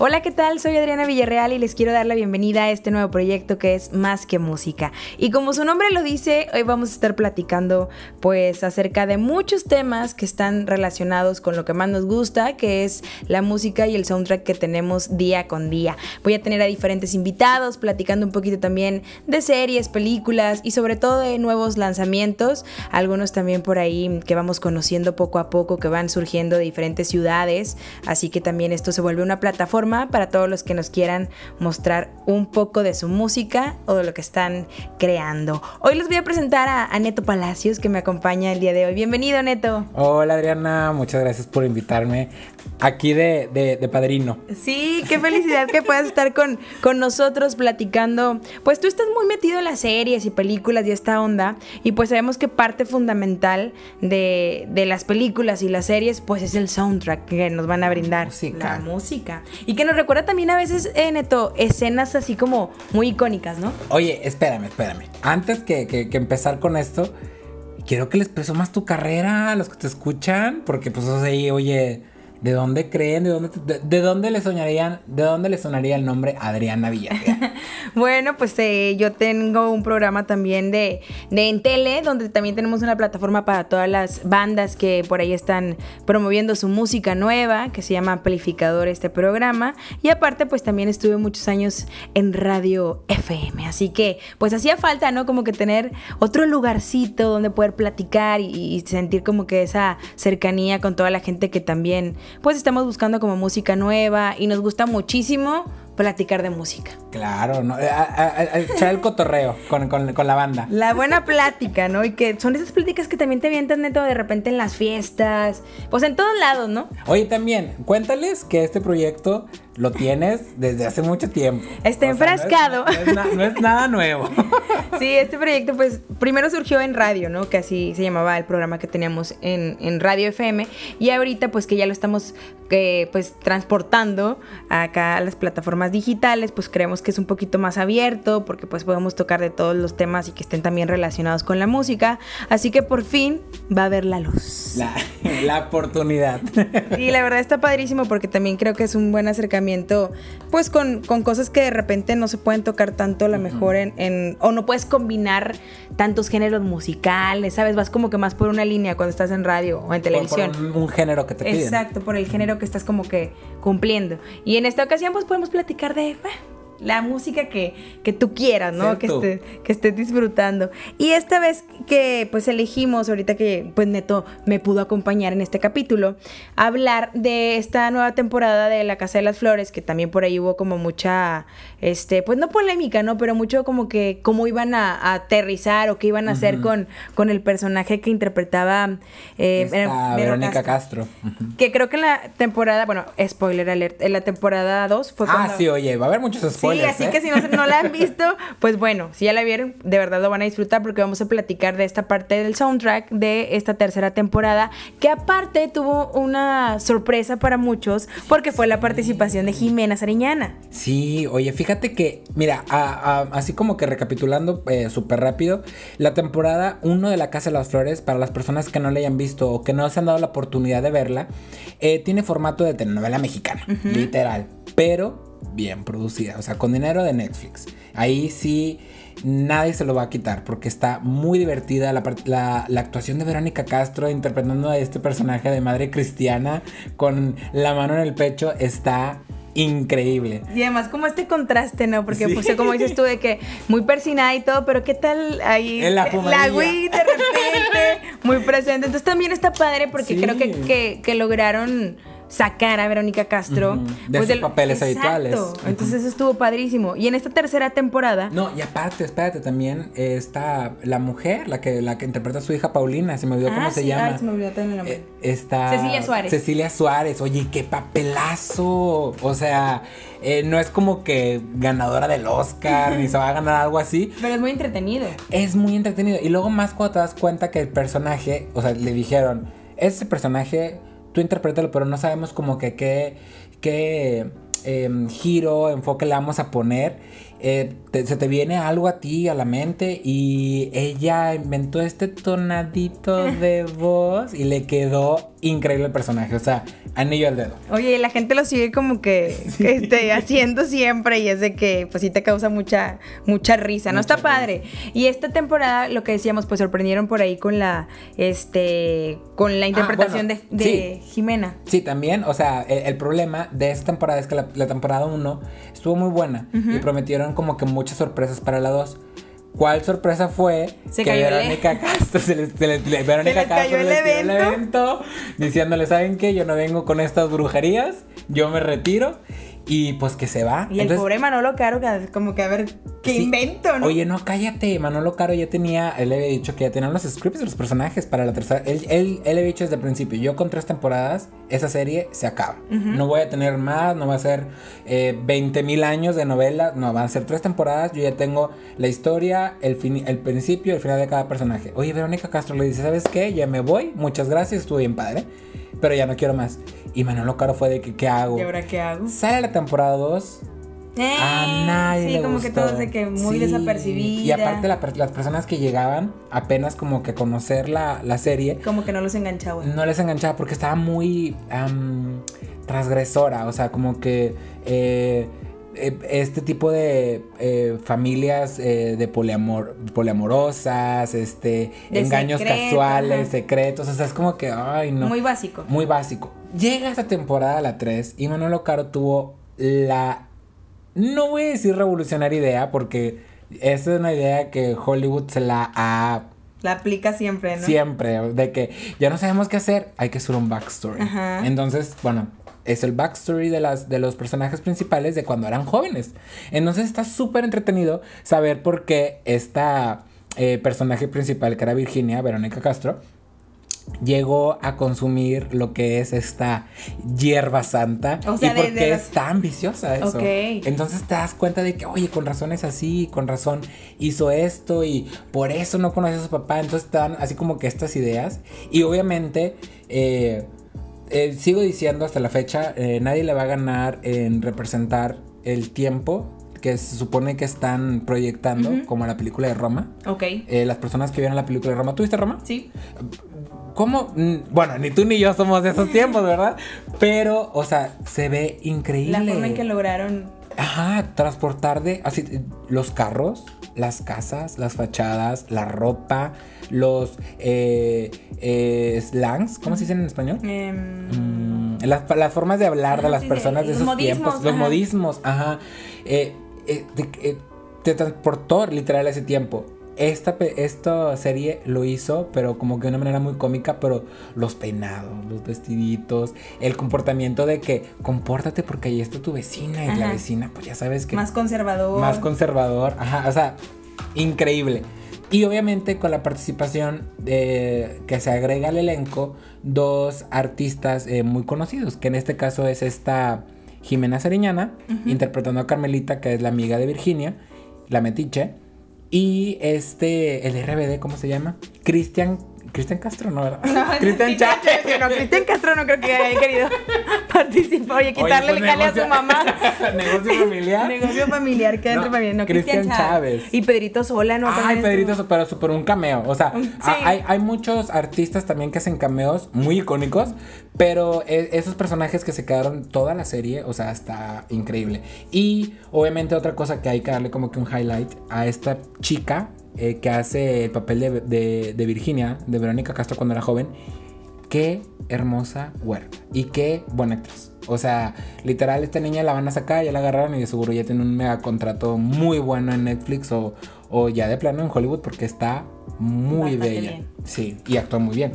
Hola, ¿qué tal? Soy Adriana Villarreal y les quiero dar la bienvenida a este nuevo proyecto que es Más que Música. Y como su nombre lo dice, hoy vamos a estar platicando pues acerca de muchos temas que están relacionados con lo que más nos gusta, que es la música y el soundtrack que tenemos día con día. Voy a tener a diferentes invitados platicando un poquito también de series, películas y sobre todo de nuevos lanzamientos, algunos también por ahí que vamos conociendo poco a poco que van surgiendo de diferentes ciudades, así que también esto se vuelve una plataforma para todos los que nos quieran mostrar un poco de su música o de lo que están creando. Hoy les voy a presentar a, Neto Palacios que me acompaña el día de hoy. Bienvenido Neto. Hola Adriana, muchas gracias por invitarme aquí de, padrino. Sí, qué felicidad que puedas estar con, con nosotros platicando. Pues tú estás muy metido en las series y películas y esta onda y pues sabemos que parte fundamental de, las películas y las series pues es el soundtrack que nos van a brindar. La música. Y que nos recuerda también a veces, eh, Neto, escenas así como muy icónicas, ¿no? Oye, espérame, espérame. Antes que, que, empezar con esto, quiero que les presumas tu carrera a los que te escuchan, porque pues o oye ¿De dónde creen? ¿De dónde, de, dónde le soñarían? ¿De dónde le sonaría el nombre Adriana Villarreal? bueno, pues eh, yo tengo un programa también de, de en tele, donde también tenemos una plataforma para todas las bandas que por ahí están promoviendo su música nueva, que se llama Amplificador este programa. Y aparte, pues también estuve muchos años en Radio FM. Así que, pues hacía falta, ¿no? Como que tener otro lugarcito donde poder platicar y, y sentir como que esa cercanía con toda la gente que también pues estamos buscando como música nueva y nos gusta muchísimo platicar de música. Claro, ¿no? echar el cotorreo con, la banda. La buena plática, ¿no? Y que son esas pláticas que también te vienen neto de repente en las fiestas, pues en todos lados, ¿no? Oye, también, cuéntales que este proyecto lo tienes desde hace mucho tiempo. Está enfrascado. no, es, nada nuevo. sí, este proyecto pues primero surgió en radio, ¿no? Que así se llamaba el programa que teníamos en, Radio FM. Y ahorita pues que ya lo estamos eh, pues transportando acá a las plataformas digitales, pues creemos que es un poquito más abierto porque pues podemos tocar de todos los temas y que estén también relacionados con la música. Así que por fin va a haber la luz. La, la oportunidad. Y la verdad está padrísimo porque también creo que es un buen acercamiento pues con, cosas que de repente no se pueden tocar tanto a lo mejor en, o no puedes combinar tantos géneros musicales, ¿sabes? Vas como que más por una línea cuando estás en radio o en televisión. Por, un, género que te piden. Exacto, por el género que estás como que cumpliendo. Y en esta ocasión pues podemos platicar de la música que, que tú quieras, ¿no? Que, esté, que estés disfrutando. Y esta vez que pues elegimos, ahorita que pues Neto me pudo acompañar en este capítulo, hablar de esta nueva temporada de La Casa de las Flores, que también por ahí hubo como mucha, este, pues no polémica, ¿no? Pero mucho como que cómo iban a, aterrizar o qué iban a hacer con, con el personaje que interpretaba eh, Verónica Castro. Que creo que en la temporada, bueno, spoiler alert, en la temporada 2 fue Ah, sí, oye, va a haber muchos spoilers Sí, así que si no, la han visto, pues bueno, si ya la vieron, de verdad lo van a disfrutar porque vamos a platicar de esta parte del soundtrack de esta tercera temporada, que aparte tuvo una sorpresa para muchos porque fue la participación de Jimena Sariñana. Sí, oye, fíjate que, mira, así como que recapitulando eh, súper rápido, la temporada 1 de La Casa de las Flores, para las personas que no la hayan visto o que no se han dado la oportunidad de verla, eh, tiene formato de telenovela mexicana, literal, pero bien producida, o sea, con dinero de Netflix. Ahí sí nadie se lo va a quitar porque está muy divertida la, la, actuación de Verónica Castro interpretando a este personaje de madre cristiana con la mano en el pecho está increíble. Y además como este contraste, ¿no? Porque pues como dices tú de que muy persinada y todo, pero qué tal ahí en la, la Wii de repente muy presente. Entonces también está padre porque creo que, que lograron sacar a Verónica Castro. De pues sus papeles habituales. Entonces estuvo padrísimo. Y en esta tercera temporada. No, y aparte, espérate, también está la mujer, la que, la que interpreta a su hija Paulina, se me olvidó cómo ah, se llama. se me olvidó también el nombre. Eh, está. Cecilia Suárez. Cecilia Suárez, oye, qué papelazo. O sea, eh, no es como que ganadora del Oscar, ni se va a ganar algo así. Pero es muy entretenido. Es muy entretenido. Y luego más cuando te das cuenta que el personaje, o sea, le dijeron, ese personaje tú interprétalo, pero no sabemos como que qué, qué em, giro, enfoque le vamos a poner. eh, se te viene algo a ti, a la mente, y ella inventó este tonadito de voz y le quedó increíble el personaje. O sea, anillo al dedo. Oye, y la gente lo sigue como que, este, haciendo siempre y es de que pues sí te causa mucha, mucha risa, ¿no? Está padre. Y esta temporada, lo que decíamos, pues sorprendieron por ahí con la, este, con la ah, interpretación de, Jimena. Sí, también, o sea, el, problema de esta temporada es que la, temporada 1 estuvo muy buena y prometieron como que muchas sorpresas para la 2. ¿Cuál sorpresa fue que Verónica Castro se les, Verónica Castro el, evento? diciéndole, ¿saben qué? Yo no vengo con estas brujerías, yo me retiro y pues que se va. Y el pobre Manolo Caro, como que a ver qué invento, ¿no? Oye, no, cállate. Manolo Caro ya tenía, él le había dicho que ya tenían los scripts de los personajes para la tercera. Él, él, él había dicho desde el principio: yo con tres temporadas, esa serie se acaba. No voy a tener más, no va a ser eh, 20 mil años de novela. No, van a ser tres temporadas. Yo ya tengo la historia, el, fin, el principio y el final de cada personaje. Oye, Verónica Castro le dice: ¿Sabes qué? Ya me voy. Muchas gracias, estuvo bien padre pero ya no quiero más. Y Manolo Caro fue de que, ¿qué hago? ¿Y ahora qué hago? Sale la temporada 2. Eh, a nadie sí, como que todo se que muy desapercibida. Y aparte las personas que llegaban apenas como que conocer la, la, serie. Como que no los enganchaba. No les enganchaba porque estaba muy transgresora. O sea, como que eh, este tipo de eh, familias eh, de poliamor, poliamorosas, este, engaños casuales, secretos, o sea, es como que, ay, no. Muy básico. Muy básico. Llega esta temporada, la 3, y Manolo Caro tuvo la, no voy a decir revolucionaria idea, porque esta es una idea que Hollywood se la ha... La aplica siempre, ¿no? Siempre, de que ya no sabemos qué hacer, hay que hacer un backstory. Entonces, bueno, es el backstory de, las, de los personajes principales de cuando eran jóvenes. Entonces está súper entretenido saber por qué esta eh, personaje principal, que era Virginia, Verónica Castro, llegó a consumir lo que es esta hierba santa y por qué es tan ambiciosa eso. Entonces te das cuenta de que, oye, con razón es así, con razón hizo esto y por eso no conoce a su papá. Entonces están así como que estas ideas. Y obviamente eh, eh, sigo diciendo hasta la fecha, eh, nadie le va a ganar en representar el tiempo que se supone que están proyectando, como la película de Roma. Ok. Eh, las personas que vieron la película de Roma. ¿Tuviste Roma? Sí. ¿Cómo? Mm, bueno, ni tú ni yo somos de esos tiempos, ¿verdad? Pero, o sea, se ve increíble. La forma en que lograron. Ajá, transportar de. Así, los carros, las casas, las fachadas, la ropa, los eh, eh, slangs, ¿cómo se dicen en español? Em, mm, las, formas de hablar de las personas de esos tiempos, los modismos, ajá. Eh, te, transportó literal ese tiempo. Esta, esta serie lo hizo, pero como que de una manera muy cómica, pero los peinados, los vestiditos, el comportamiento de que compórtate porque ahí está tu vecina y la vecina, pues ya sabes que... Más conservador. Más conservador, ajá, o sea, increíble. Y obviamente con la participación de, que se agrega al elenco dos artistas eh, muy conocidos, que en este caso es esta Jimena Sariñana, interpretando a Carmelita, que es la amiga de Virginia, la metiche, y este, el RBD, ¿cómo se llama? Cristian Cristian Castro no, ¿verdad? No, Cristian Chávez. No, Cristian Castro no creo que haya querido participar. Oye, quitarle el jale a su mamá. negocio familiar. negocio familiar, que entre familia. No, Cristian Chávez. Y Pedrito Sola, ¿no? Ay, Pedrito Sola, pero super un cameo. O sea, hay, hay muchos artistas también que hacen cameos muy icónicos, pero e, esos personajes que se quedaron toda la serie, o sea, está increíble. Y obviamente otra cosa que hay que darle como que un highlight a esta chica eh, que hace el papel de, de, Virginia, de Verónica Castro cuando era joven, qué hermosa huerta y qué buena actriz. O sea, literal, esta niña la van a sacar, ya la agarraron y de seguro ya tiene un mega contrato muy bueno en Netflix o, o ya de plano en Hollywood porque está muy bella. Sí, y actúa muy bien.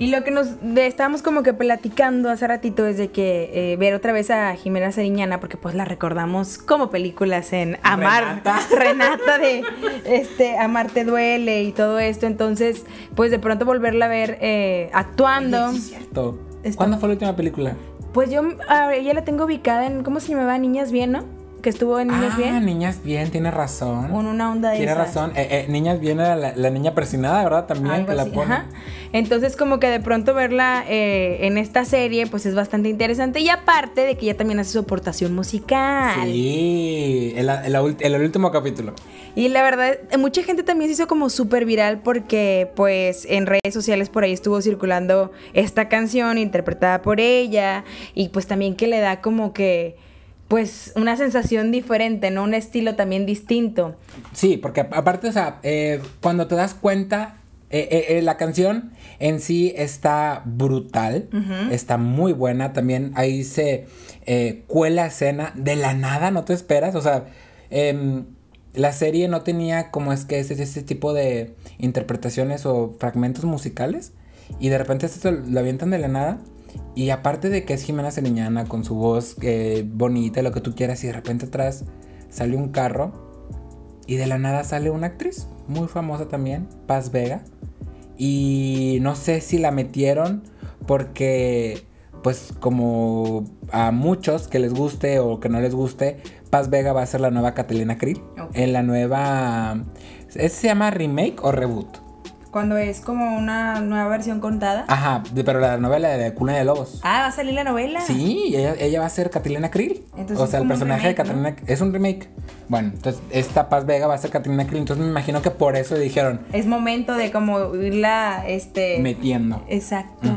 Y lo que nos estábamos como que platicando hace ratito es de que eh, ver otra vez a Jimena Sariñana, porque pues la recordamos como películas en Amar, Renata, de este Amar te duele y todo esto. Entonces, pues de pronto volverla a ver eh, actuando. es cierto. ¿Cuándo fue la última película? Pues yo ella la tengo ubicada en, ¿cómo se llamaba? Niñas Bien, ¿no? Que estuvo en Niñas ah, Bien. Niñas Bien, tiene razón. Con una onda de Tiene esas. razón. Eh, eh, niñas Bien era la, la niña persinada, ¿verdad? También Algo que la pone. ajá. Entonces, como que de pronto verla eh, en esta serie, pues es bastante interesante. Y aparte de que ella también hace su aportación musical. Sí, el, el- el- el último capítulo. Y la verdad, mucha gente también se hizo como súper viral porque, pues, en redes sociales por ahí estuvo circulando esta canción interpretada por ella. Y pues también que le da como que, pues, una sensación diferente, ¿no? Un estilo también distinto. Sí, porque aparte, o sea, eh, cuando te das cuenta, eh, eh, la canción en sí está brutal, está muy buena. También ahí se cuela escena de la nada, no te esperas. O sea, em, la serie no tenía como es que ese, ese tipo de interpretaciones o fragmentos musicales. Y de repente esto lo avientan de la nada. Y aparte de que es Jimena Sariñana con su voz eh, bonita, lo que tú quieras, y de repente atrás sale un carro y de la nada sale una actriz muy famosa también, Paz Vega. Y no sé si la metieron porque, pues como a muchos que les guste o que no les guste, Paz Vega va a ser la nueva Catalina Krill. En la nueva... ¿ese ¿Se llama remake o reboot? Cuando es como una nueva versión contada. Ajá, pero la novela de Cuna de Lobos. Ah, va a salir la novela. Sí, ella, ella va a ser Catalina Krill. Entonces o sea, el personaje de remake, ¿no? Catalina es un remake. Bueno, entonces esta Paz Vega va a ser Catalina Krill. Entonces me imagino que por eso dijeron Es momento de como irla, este... metiendo. Exacto.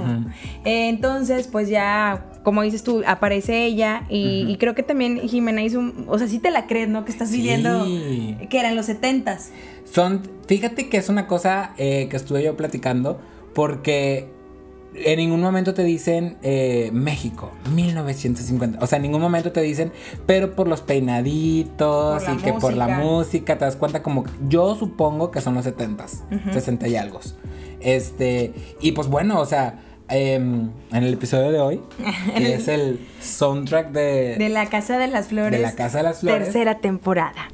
Eh, entonces, pues ya, como dices tú, aparece ella y, y creo que también Jimena hizo un... O sea, sí te la crees, ¿no? Que estás Sí. viviendo... Que eran los setentas. Son, fíjate que es una cosa eh, que estuve yo platicando porque en ningún momento te dicen eh, México, 1950. O sea, en ningún momento te dicen, pero por los peinaditos Por y que por la música. te das cuenta como, yo supongo que son los 70s, 60 y algo. Este, y pues bueno, o sea, em, en el episodio de hoy, que es el soundtrack de, De la Casa de las Flores. de la Casa de las Flores. Tercera temporada.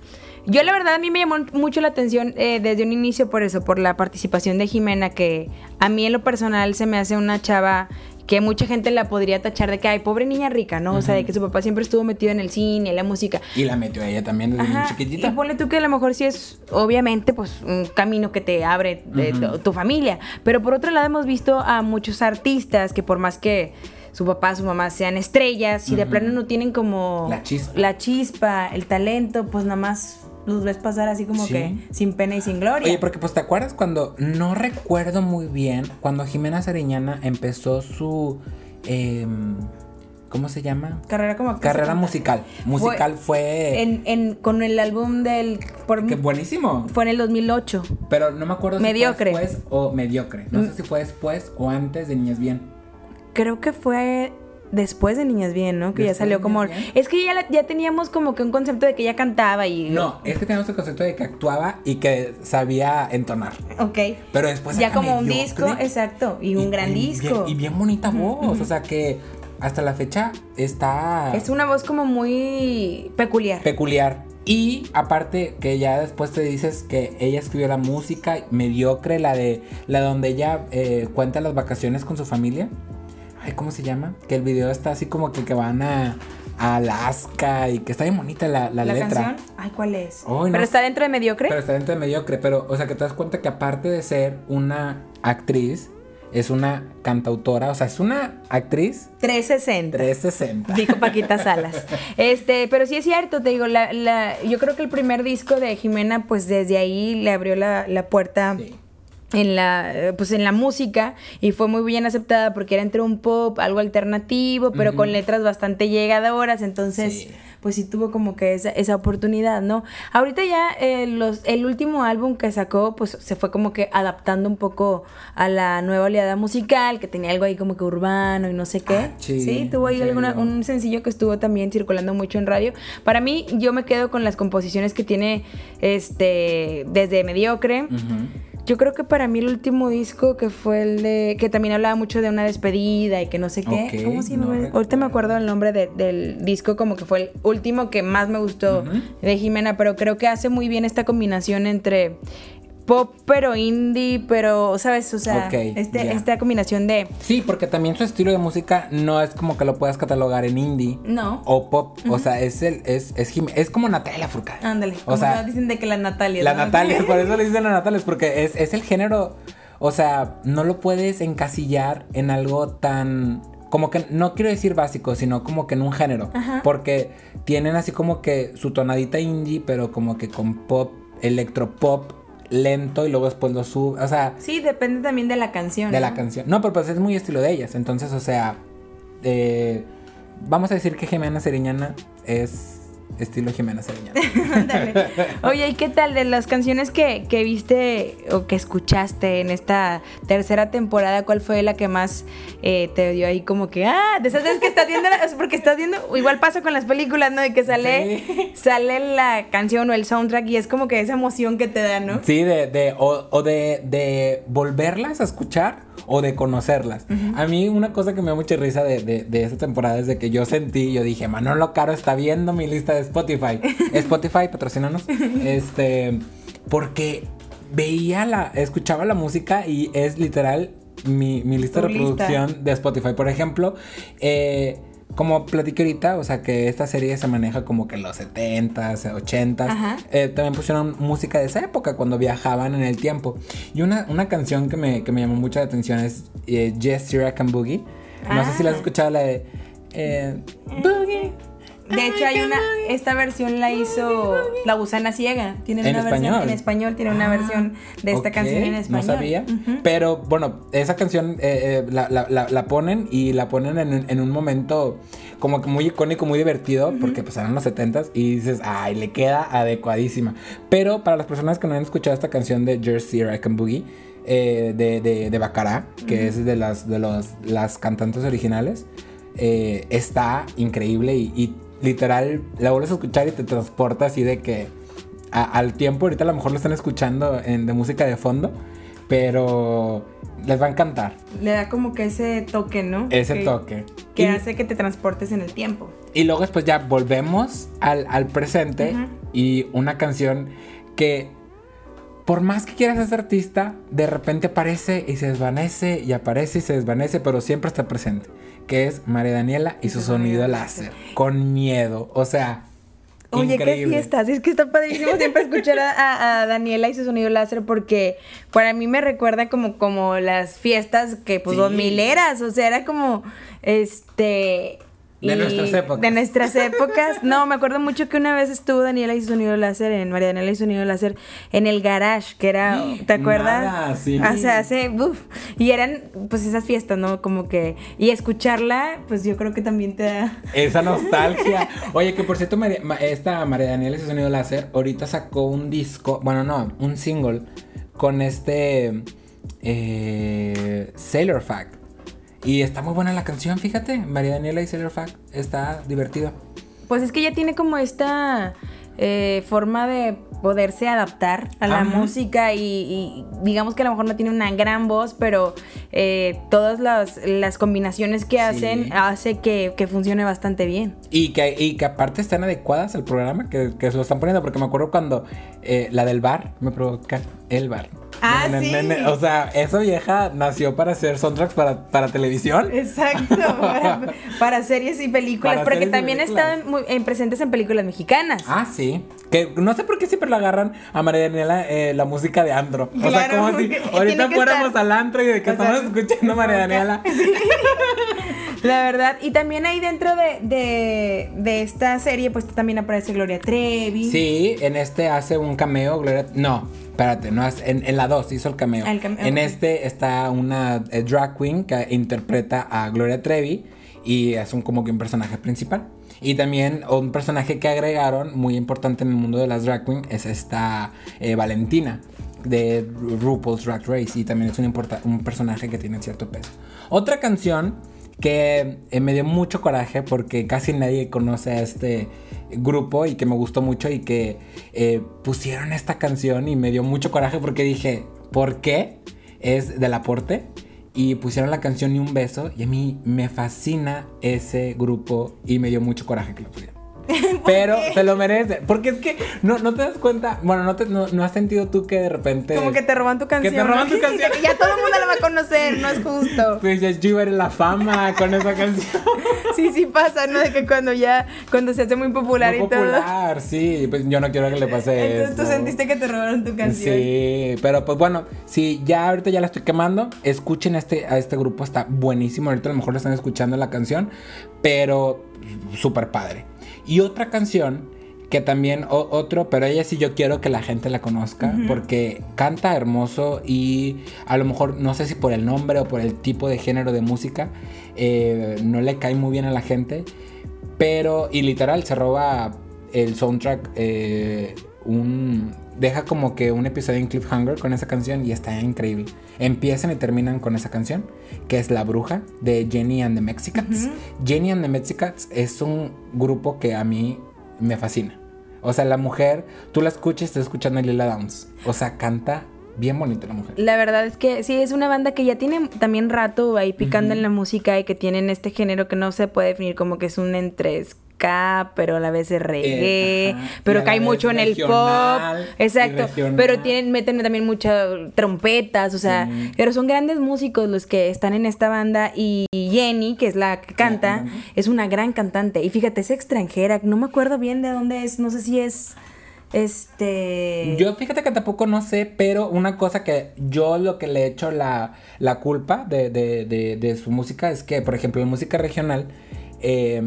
Yo la verdad a mí me llamó mucho la atención eh, desde un inicio por eso, por la participación de Jimena, que a mí en lo personal se me hace una chava que mucha gente la podría tachar de que, ay, pobre niña rica, ¿no? O sea, de que su papá siempre estuvo metido en el cine, en la música. Y la metió ella también desde Ajá, chiquitita. Y ponle tú que a lo mejor sí es, obviamente, pues un camino que te abre tu, tu familia. Pero por otro lado hemos visto a muchos artistas que por más que su papá, su mamá sean estrellas y de plano no tienen como La chispa. la chispa, el talento, pues nada más los ves pasar así como Sí. que sin pena y sin gloria. Oye, porque pues te acuerdas cuando, no recuerdo muy bien, cuando Jimena Sariñana empezó su, em, ¿cómo se llama? Carrera como actriz Carrera musical. Musical fue... En, en- con el álbum del... Por, que buenísimo. fue en el 2008. Pero no me acuerdo si Mediocre. fue después o mediocre. No sé si fue después o antes de Niñas Bien. Creo que fue después de Niñas Bien, ¿no? Que ya Después salió como... Bien. Es que ya, ya teníamos como que un concepto de que ella cantaba y... No, es que tenemos el concepto de que actuaba y que sabía entonar. Ok. Pero después ya como un disco, exacto. Y un gran y disco. Y bien bonita voz. O sea que hasta la fecha está... Es una voz como muy peculiar. peculiar. Y aparte que ya después te dices que ella escribió la música mediocre, la de la donde ella eh, cuenta las vacaciones con su familia. Ay, ¿cómo se llama? Que el video está así como que, que van a, a Alaska y que está bien bonita la, la ¿La letra. canción? Ay, ¿cuál es? No ¿Pero sé. está dentro de Mediocre? Pero está dentro de mediocre, pero o sea que te das cuenta que aparte de ser una actriz, es una cantautora, o sea, es una actriz 360. 360. Dijo Paquita Salas. Este, pero sí es cierto, te digo, la, la, yo creo que el primer disco de Jimena, pues desde ahí le abrió la, la puerta Sí. En la, eh, pues en la música y fue muy bien aceptada porque era entre un pop, algo alternativo, pero con letras bastante llegadoras, entonces Sí. pues sí tuvo como que esa, esa oportunidad, ¿no? Ahorita ya eh, los, el último álbum que sacó, pues se fue como que adaptando un poco a la nueva oleada musical, que tenía algo ahí como que urbano y no sé qué. Ah, sí, sí, tuvo ahí ¿en alguna, un sencillo que estuvo también circulando mucho en radio. Para mí, yo me quedo con las composiciones que tiene este desde Mediocre. Ujú. Yo creo que para mí el último disco que fue el de. que también hablaba mucho de una despedida y que no sé qué. Ok, ¿Cómo se llama? no Ahorita me acuerdo el nombre de- del disco, como que fue el último que más me gustó de Jimena, pero creo que hace muy bien esta combinación entre pop, pero indie, pero, ¿sabes? O sea, este, esta combinación de... Sí, porque también su estilo de música no es como que lo puedas catalogar en indie. No. O pop. O sea, es el, es, es, es como Natalia Furcade. Ándale. O sea, dicen de que la Natalia. La Natalia, por eso le dicen la Natalia, es porque es, es el género. O sea, no lo puedes encasillar en algo tan como que no quiero decir básico, sino como que en un género. Porque tienen así como que su tonadita indie, pero como que con pop, electropop lento y luego después lo sube. O sea. Sí, depende también de la canción. De la canción. No, pero pues es muy estilo de ellas. Entonces, o sea. Eh, vamos a decir que Jimena Seriñana es estilo Jimena Sariñana. Oye, ¿y qué tal de las canciones que, viste o que escuchaste en esta tercera temporada? ¿Cuál fue la que más eh, te dio ahí como que, ah, de esas veces que estás viendo, porque estás viendo, igual pasa con las películas, ¿no? De que sale, sale la canción o el soundtrack y es como que esa emoción que te da, ¿no? Sí, de, de o, de, de volverlas a escuchar o de conocerlas. A mí una cosa que me da mucha risa de, de, esta temporada es de que yo sentí, yo dije, Manolo Caro está viendo mi lista de Spotify. Spotify, patrocínanos. este, porque veía la, escuchaba la música y es literal mi, lista de reproducción de Spotify. Por ejemplo, eh, como platiqué ahorita, o sea que esta serie se maneja como que en los 70s, 80s. Eh, también pusieron música de esa época cuando viajaban en el tiempo. Y una, una canción que me, que me llamó mucho la atención es eh, Yes, and Boogie. No sé si la has ah. escuchado, la de... Eh, Boogie. De hecho, hay una. Esta versión la hizo La Gusana Ciega. Tiene ¿En una español? versión en español, tiene una ah, versión de esta canción en español. No sabía. Pero bueno, esa canción eh, eh, la, ponen y la ponen en, un momento como que muy icónico, muy divertido, porque pues eran los 70 y dices, ay, le queda adecuadísima. Pero para las personas que no han escuchado esta canción de Jersey I Can Boogie, eh, de, de, de Bacará, que es de las, de los, las cantantes originales, está increíble y literal la vuelves a escuchar y te transporta así de que al tiempo, ahorita a lo mejor lo están escuchando en, de música de fondo, pero les va a encantar. Le da como que ese toque, ¿no? Ese toque. Que hace que te transportes en el tiempo. Y luego después ya volvemos al, presente y una canción que por más que quieras ser artista, de repente aparece y se desvanece y aparece y se desvanece, pero siempre está presente que es María Daniela y su sonido láser. Con miedo. O sea. Oye, qué fiestas. Es que está padrísimo siempre escuchar a, Daniela y su sonido láser porque para mí me recuerda como, como las fiestas que, pues, dos mileras. O sea, era como, este, de nuestras épocas. De nuestras épocas. No, me acuerdo mucho que una vez estuvo Daniela y su sonido láser en María Daniela y su sonido láser en el garage, que era, ¿te acuerdas? Nada, sí. O sea, hace, y eran pues esas fiestas, ¿no? Como que, y escucharla, pues yo creo que también te da... Esa nostalgia. Oye, que por cierto, esta María Daniela y su sonido láser ahorita sacó un disco, bueno, no, un single con este eh, Sailor Fact. Y está muy buena la canción, fíjate. María Daniela y Sailor Fact está divertida. Pues es que ella tiene como esta eh, forma de poderse adaptar a la música y, digamos que a lo mejor no tiene una gran voz, pero eh, todas las, combinaciones que hacen hace que, funcione bastante bien. Y que, y que aparte están adecuadas al programa, que, que se lo están poniendo, porque me acuerdo cuando eh, la del bar me provoca el bar. Ah, sí. o sea, esa vieja nació para hacer soundtracks para, para televisión. Exacto, para, series y películas, porque también están muy, presentes en películas mexicanas. Ah, sí. Que no sé por qué siempre la agarran a María Daniela eh, la música de Andro. o sea, como si ahorita fuéramos al antro y de que estamos escuchando a María Daniela. La verdad, y también ahí dentro de, de, esta serie, pues también aparece Gloria Trevi. Sí, en este hace un cameo, Gloria. No, espérate, no en, en la 2 hizo el cameo. en este está una eh, drag queen que interpreta a Gloria Trevi y es un como que un personaje principal. Y también un personaje que agregaron, muy importante en el mundo de las drag queen, es esta eh, Valentina de RuPaul's Drag Race. Y también es un, un personaje que tiene cierto peso. Otra canción que eh, me dio mucho coraje porque casi nadie conoce a este grupo y que me gustó mucho y que eh, pusieron esta canción y me dio mucho coraje porque dije, ¿por qué? Es del aporte y pusieron la canción Ni un beso y a mí me fascina ese grupo y me dio mucho coraje que lo pusieran. pero se lo merece. Porque es que no, no te das cuenta, bueno, no, te, no, has sentido tú que de repente... Como que te roban tu canción. Que te roban tu canción. ya todo el mundo la va a conocer, no es justo. Pues ya yo eres la fama con esa canción. sí, sí pasa, ¿no? De que cuando ya, cuando se hace muy popular muy y popular, sí, pues yo no quiero que le pase Entonces tú sentiste que te robaron tu canción. Sí, pero pues bueno, si ya ahorita ya la estoy quemando, escuchen este, a este grupo, está buenísimo, ahorita a lo mejor lo están escuchando la canción, pero súper padre. Y otra canción que también otro, pero ella sí yo quiero que la gente la conozca porque canta hermoso y a lo mejor no sé si por el nombre o por el tipo de género de música eh, no le cae muy bien a la gente, pero y literal se roba el soundtrack eh, un deja como que un episodio en cliffhanger con esa canción y está increíble. Empiezan y terminan con esa canción, que es La Bruja de Jenny and the Mexicans. Jenny and the Mexicans es un grupo que a mí me fascina. O sea, la mujer, tú la escuchas, estás escuchando a Lila Downs. O sea, canta bien bonita la mujer. La verdad es que sí, es una banda que ya tiene también rato ahí picando en la música y que tienen este género que no se puede definir como que es un entre pero a la vez es reggae, eh, pero cae mucho en el pop. Exacto. Pero tienen, meten también muchas trompetas, o sea, pero son grandes músicos los que están en esta banda y Jenny, que es la que canta, es una gran cantante. Y fíjate, es extranjera, no me acuerdo bien de dónde es, no sé si es... Este. Yo fíjate que tampoco no sé, pero una cosa que yo lo que le he hecho la, la culpa de, de, de, de, su música es que, por ejemplo, en música regional, eh,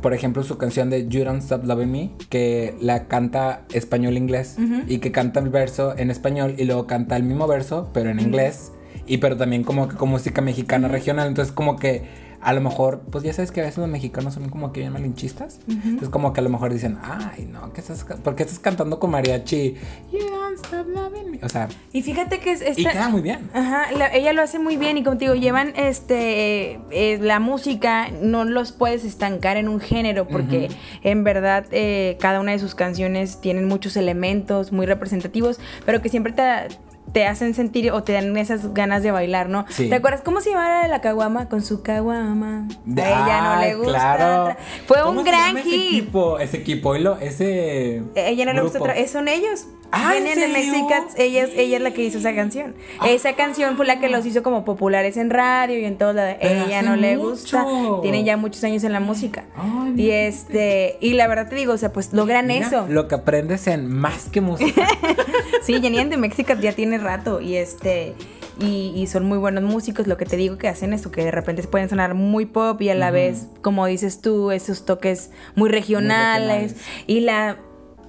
por ejemplo, su canción de You Don't Stop Loving Me, que la canta español-inglés y que canta el verso en español y luego canta el mismo verso, pero en inglés, y pero también como que con música mexicana regional. Entonces, como que a lo mejor, pues ya sabes que a veces los mexicanos son como que bien malinchistas. Entonces, como que a lo mejor dicen, ay, no, ¿qué estás, ¿por qué estás cantando con mariachi? You don't stop loving me. O sea. Y fíjate que es. y queda muy bien. Ajá, ella lo hace muy bien y contigo llevan este. Eh, la música, no los puedes estancar en un género porque en verdad eh, cada una de sus canciones tienen muchos elementos muy representativos, pero que siempre te te hacen sentir o te dan esas ganas de bailar, ¿no? ¿Te acuerdas cómo se llamaba la caguama con su caguama? A ella no le gusta. Claro. Fue un gran hit. Ese equipo, ese equipo, ese. Ella no le gusta otra. Son ellos. Ah, ¿en de Mexicans, ella, ella es la que hizo esa canción. Ah. esa canción fue la que los hizo como populares en radio y en todo. La, ella no le gusta. Tiene ya muchos años en la música. y este, y la verdad te digo, o sea, pues logran eso. Lo que aprendes en más que música. sí, Jenny de México ya tiene rato y este y, son muy buenos músicos. Lo que te digo que hacen esto, que de repente pueden sonar muy pop y a la vez, como dices tú, esos toques muy regionales. Y la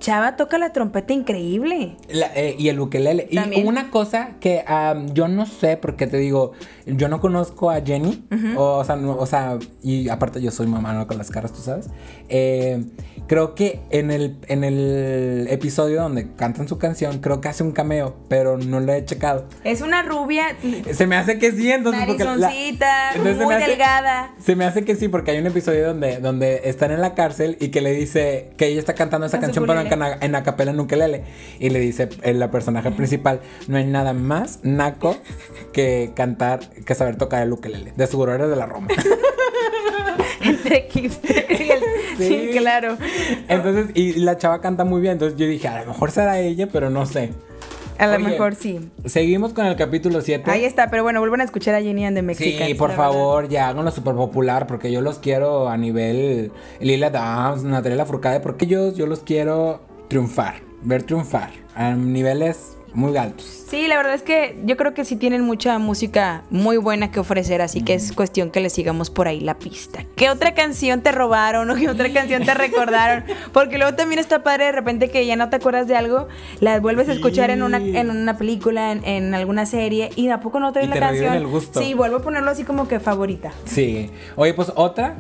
chava toca la trompeta increíble. Eh, y el ukelele. Y una cosa que yo no sé, porque te digo, yo no conozco a Jenny. o, sea, o sea, y aparte yo soy mamá con las caras, tú sabes. Eh, creo que en el, en el episodio donde cantan su canción, creo que hace un cameo, pero no lo he checado. Es una rubia. Se me hace que sí, entonces. Porque muy delgada. Se me hace que sí, porque hay un episodio donde, donde están en la cárcel y que le dice que ella está cantando esa canción, pero en, acapela en ukelele. Y le dice el la personaje principal: No hay nada más naco que cantar, que saber tocar el ukelele. De seguro eres de la Roma. Entre sí. claro. Entonces, y la chava canta muy bien. Entonces yo dije, a lo mejor será ella, pero no sé. A lo mejor sí. Seguimos con el capítulo 7. Ahí está, pero bueno, vuelvan a escuchar a Jenny and the Mexicans. Sí, por favor, ya háganlo súper popular porque yo los quiero a nivel Lila Downs, Natalia Lafourcade, porque yo, yo los quiero triunfar, ver triunfar a niveles muy altos. Sí, la verdad es que yo creo que sí tienen mucha música muy buena que ofrecer, así que es cuestión que les sigamos por ahí la pista. ¿Qué otra canción te robaron o qué otra canción te recordaron? Porque luego también está padre de repente que ya no te acuerdas de algo, la vuelves a escuchar en una, en una película, en, alguna serie y de a poco no traes la canción. El gusto. Sí, vuelvo a ponerlo así como que favorita. Sí. Oye, pues otra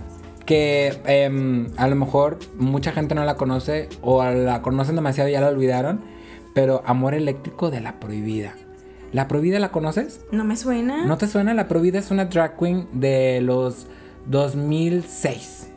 que em, a lo mejor mucha gente no la conoce o la conocen demasiado y ya la olvidaron, pero Amor Eléctrico de La Prohibida. ¿La Prohibida la conoces? No me suena. ¿No te suena? La Prohibida es una drag queen de los 2006.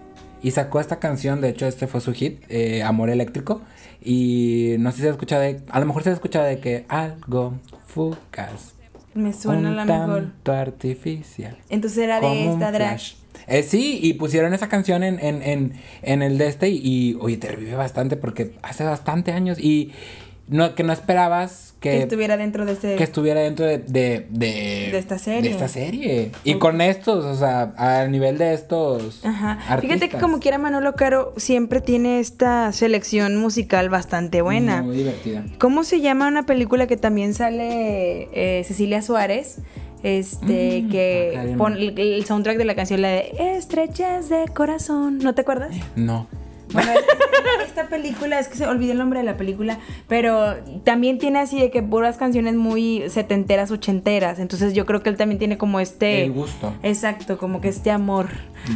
Y sacó esta canción, de hecho este fue su hit, eh, Amor Eléctrico. Y no sé si se ha escuchado de... A lo mejor se ha escuchado de que algo fugaz. Me suena la mejor. Artificial. Entonces era de esta drag. Eh, sí, y pusieron esa canción en, en, en, en el de este y, y, oye, te revive bastante porque hace bastante años y no, que no esperabas que, Que estuviera dentro de ese... que estuviera dentro de, de, de, De esta serie. de esta serie. Y con estos, o sea, al nivel de estos. Ajá. Fíjate que como quiera Manolo Caro siempre tiene esta selección musical bastante buena. Muy divertida. ¿Cómo se llama una película que también sale eh, Cecilia Suárez? Este, Mm, que hay pon el, el soundtrack de la canción, la de Estrechas de Corazón. ¿No te acuerdas? No. Bueno, esta película, es que se olvidé el nombre de la película, pero también tiene así de que puras canciones muy setenteras, ochenteras. Entonces yo creo que él también tiene como este. El gusto. Exacto, como que este amor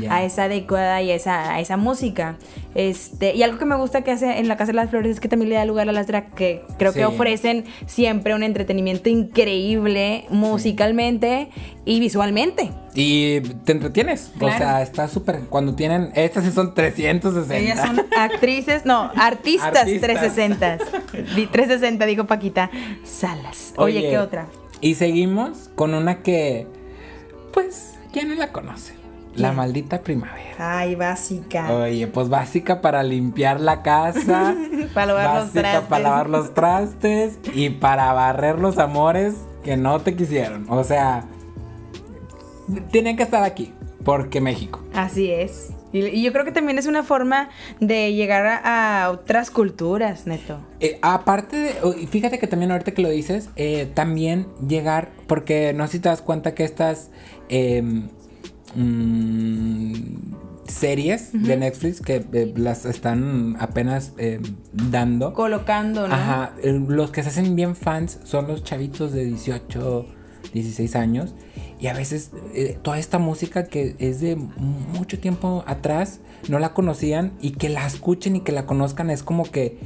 a esa adecuada y a esa, a esa música. Este, y algo que me gusta que hace en la Casa de las Flores es que también le da lugar a las drag que creo Sí. que ofrecen siempre un entretenimiento increíble musicalmente y visualmente. Y te entretienes. Claro. O sea, está súper. Cuando tienen. Estas sí son 360. Ellas son actrices, no, artistas, Artistas. 360. Di- 360, dijo Paquita Salas. Oye, ¿qué otra? Y seguimos con una que. Pues, ¿quién no la conoce? La maldita primavera. Ay, básica. Oye, pues básica para limpiar la casa. Para lavar los básica trastes. para lavar los trastes. Y para barrer los amores que no te quisieron. O sea, tienen que estar aquí. Porque México. Así es. Y, y yo creo que también es una forma de llegar a, a otras culturas, neto. Eh, aparte de, fíjate que también ahorita que lo dices, eh, también llegar, porque no sé si te das cuenta que estas em, mm, series de Netflix que eh, las están apenas em, dando, Colocando, ¿no? ajá, eh, los que se hacen bien fans son los chavitos de 18, 16 años. Y a veces eh, toda esta música que es de mucho tiempo atrás no la conocían y que la escuchen y que la conozcan es como que,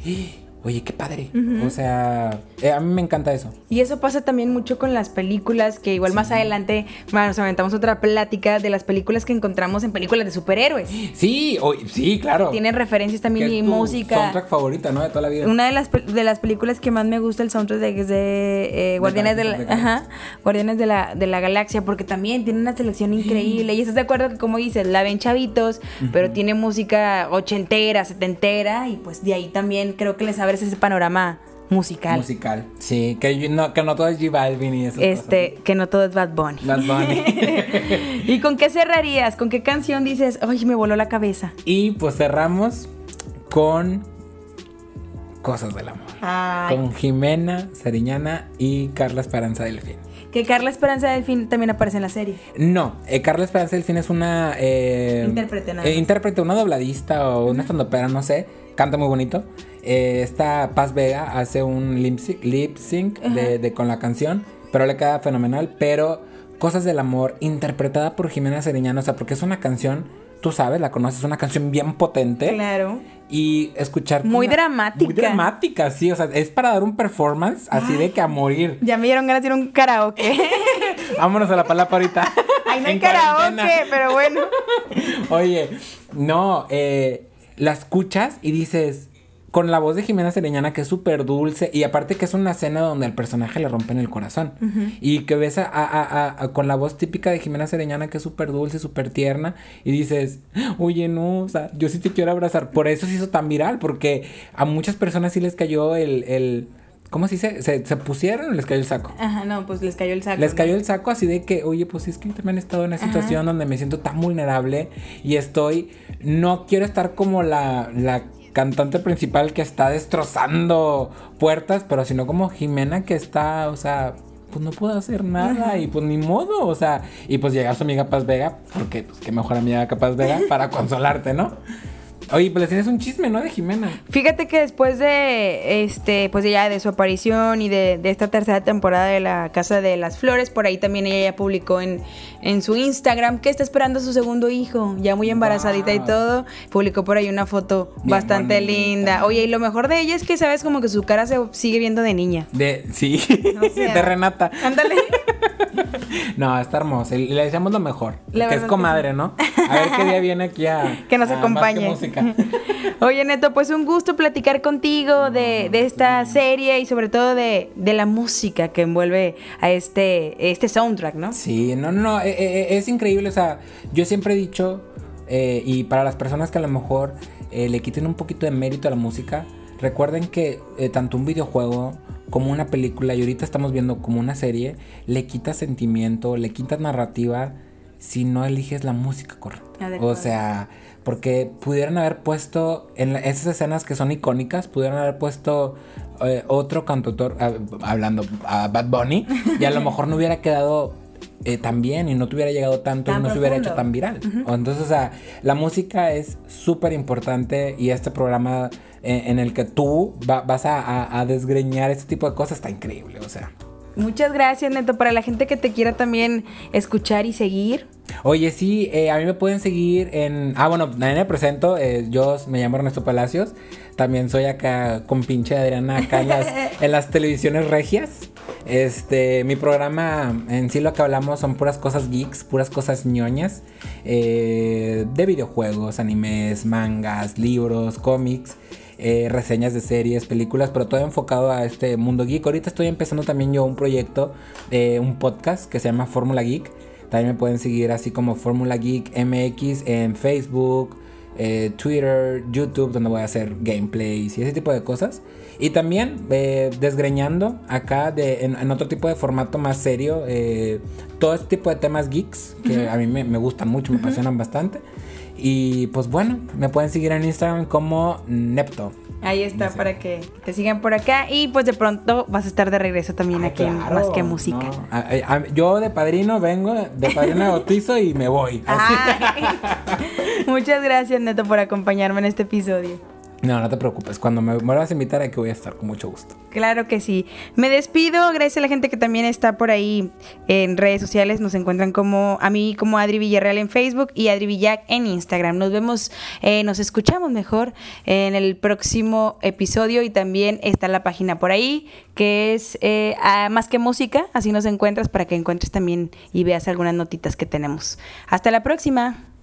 oye, qué padre. O sea, eh, a mí me encanta eso. Y eso pasa también mucho con las películas, que igual más adelante, bueno, nos aventamos otra plática de las películas que encontramos en películas de superhéroes. Sí, sí, claro. Tienen referencias también Que y música. Soundtrack favorita, ¿no? De toda la vida. Una de las, de las películas que más me gusta el soundtrack de- es de eh, Guardianes, de la, ajá, Guardianes de la, de la Galaxia, porque también tiene una selección increíble. Y estás de acuerdo que, como dices, la ven chavitos, pero tiene música ochentera, setentera, y pues de ahí también creo que les ese panorama musical. Musical. Sí, que no, que no todo es G Balvin y eso. este, que no todo es Bad Bunny. Bad Bunny. ¿Y con qué cerrarías? ¿Con qué canción dices, ay, me voló la cabeza? y pues cerramos con Cosas del Amor. Ay, Con Jimena Sariñana y Carla Esperanza Delfín. que Carla Esperanza Delfín también aparece en la serie. No, eh, Carla Esperanza Delfín es una... eh, Intérprete, nada eh, intérprete, una dobladista o una estandopera, no sé. Canta muy bonito. Eh, esta Paz Vega hace un lip sync, lip sync de, de- con la canción, pero le queda fenomenal. Pero Cosas del Amor, interpretada por Jimena Sariñana, o sea, porque es una canción, tú sabes, la conoces, es una canción bien potente. Claro. Y escuchar... Muy una- dramática. Muy dramática, sí, o sea, es para dar un performance así de que a morir. Ya me dieron ganas de ir a un karaoke. Vámonos a la palapa ahorita. Ay, no hay karaoke, cuarentena. pero bueno. Oye, no, eh, la escuchas y dices, con la voz de Jimena Sereñana, que es súper dulce, y aparte que es una escena donde al personaje le rompen el corazón, y que ves a, a- a- a- con la voz típica de Jimena Sereñana, que es súper dulce, súper tierna, y dices, oye, no, o sea, yo sí te quiero abrazar. Por eso se hizo tan viral, porque a muchas personas sí les cayó el... el ¿Cómo se dice? Se, se pusieron o les cayó el saco. Ajá, no, pues les cayó el saco. Les ¿no? cayó el saco así de que, oye, pues es que yo también he estado en una Ajá. situación donde me siento tan vulnerable y estoy, no quiero estar como la, la cantante principal que está destrozando puertas, pero sino como Jimena que está, o sea, pues no puedo hacer nada y pues ni modo, o sea, y pues llega su amiga Paz Vega, porque pues qué mejor amiga que Paz Vega para consolarte, ¿no? Oye, pues tienes un chisme, ¿no? De Jimena. Fíjate que después de este, pues ya de su aparición y de, de esta tercera temporada de la Casa de las Flores, por ahí también ella ya publicó en, en su Instagram que está esperando a su segundo hijo, ya muy embarazadita y todo. Publicó por ahí una foto Bien bastante bonita. linda. Oye, y lo mejor de ella es que sabes como que su cara se sigue viendo de niña. De, sí, O sea, de Renata. Ándale. No, está hermosa. Le deseamos lo mejor. La que es que comadre, ¿no? A ver qué día viene aquí a que nos a acompañe. Oye, Neto, pues un gusto platicar contigo de, de esta serie y sobre todo de, de la música que envuelve a este, este soundtrack, ¿no? Sí, no, no, no, eh, eh, es increíble, o sea, yo siempre he dicho, eh, y para las personas que a lo mejor eh, le quiten un poquito de mérito a la música, recuerden que eh, tanto un videojuego como una película, y ahorita estamos viendo como una serie, le quita sentimiento, le quita narrativa si no eliges la música correcta. O sea, porque pudieran haber puesto en la- esas escenas que son icónicas, pudieran haber puesto eh, otro cantautor, ah, hablando a Bad Bunny, y a lo mejor no hubiera quedado eh, tan bien y no te hubiera llegado tanto Tan y no se hubiera hecho tan viral. Entonces, o sea, la música es súper importante y este programa eh, en el que tú va- vas a, a- a desgreñar este tipo de cosas está increíble, o sea. Muchas gracias, Neto, para la gente que te quiera también escuchar y seguir. Oye, sí, eh, a mí me pueden seguir en... Ah, bueno, me presento, eh, yo me llamo Ernesto Palacios, también soy acá con pinche Adriana acá en las, en las televisiones regias. Este, mi programa en sí lo que hablamos son puras cosas geeks, puras cosas ñoñas, eh, de videojuegos, animes, mangas, libros, cómics. Eh, reseñas de series, películas, pero todo enfocado a este mundo geek. Ahorita estoy empezando también yo un proyecto, eh, un podcast que se llama Fórmula Geek. También me pueden seguir así como Fórmula Geek MX en Facebook, eh, Twitter, YouTube, donde voy a hacer gameplays y ese tipo de cosas. Y también eh, desgreñando acá de, en, en otro tipo de formato más serio, eh, todo este tipo de temas geeks que a mí me, me gustan mucho, me apasionan bastante. Y pues bueno, me pueden seguir en Instagram como Nepto. Ahí está, para que te sigan por acá. Y pues de pronto vas a estar de regreso también Ah, aquí en Más que Música. no. A- a- a- yo de padrino vengo, de padrino de bautizo y me voy. Muchas gracias, Neto, por acompañarme en este episodio. No, no te preocupes. Cuando me vuelvas a invitar, aquí voy a estar con mucho gusto. Claro que sí. Me despido. Gracias a la gente que también está por ahí en redes sociales. Nos encuentran como a mí como Adri Villarreal en Facebook y Adri Villac en Instagram. Nos vemos, eh, nos escuchamos mejor en el próximo episodio y también está la página por ahí que es eh, Más que Música. Así nos encuentras para que encuentres también y veas algunas notitas que tenemos. Hasta la próxima.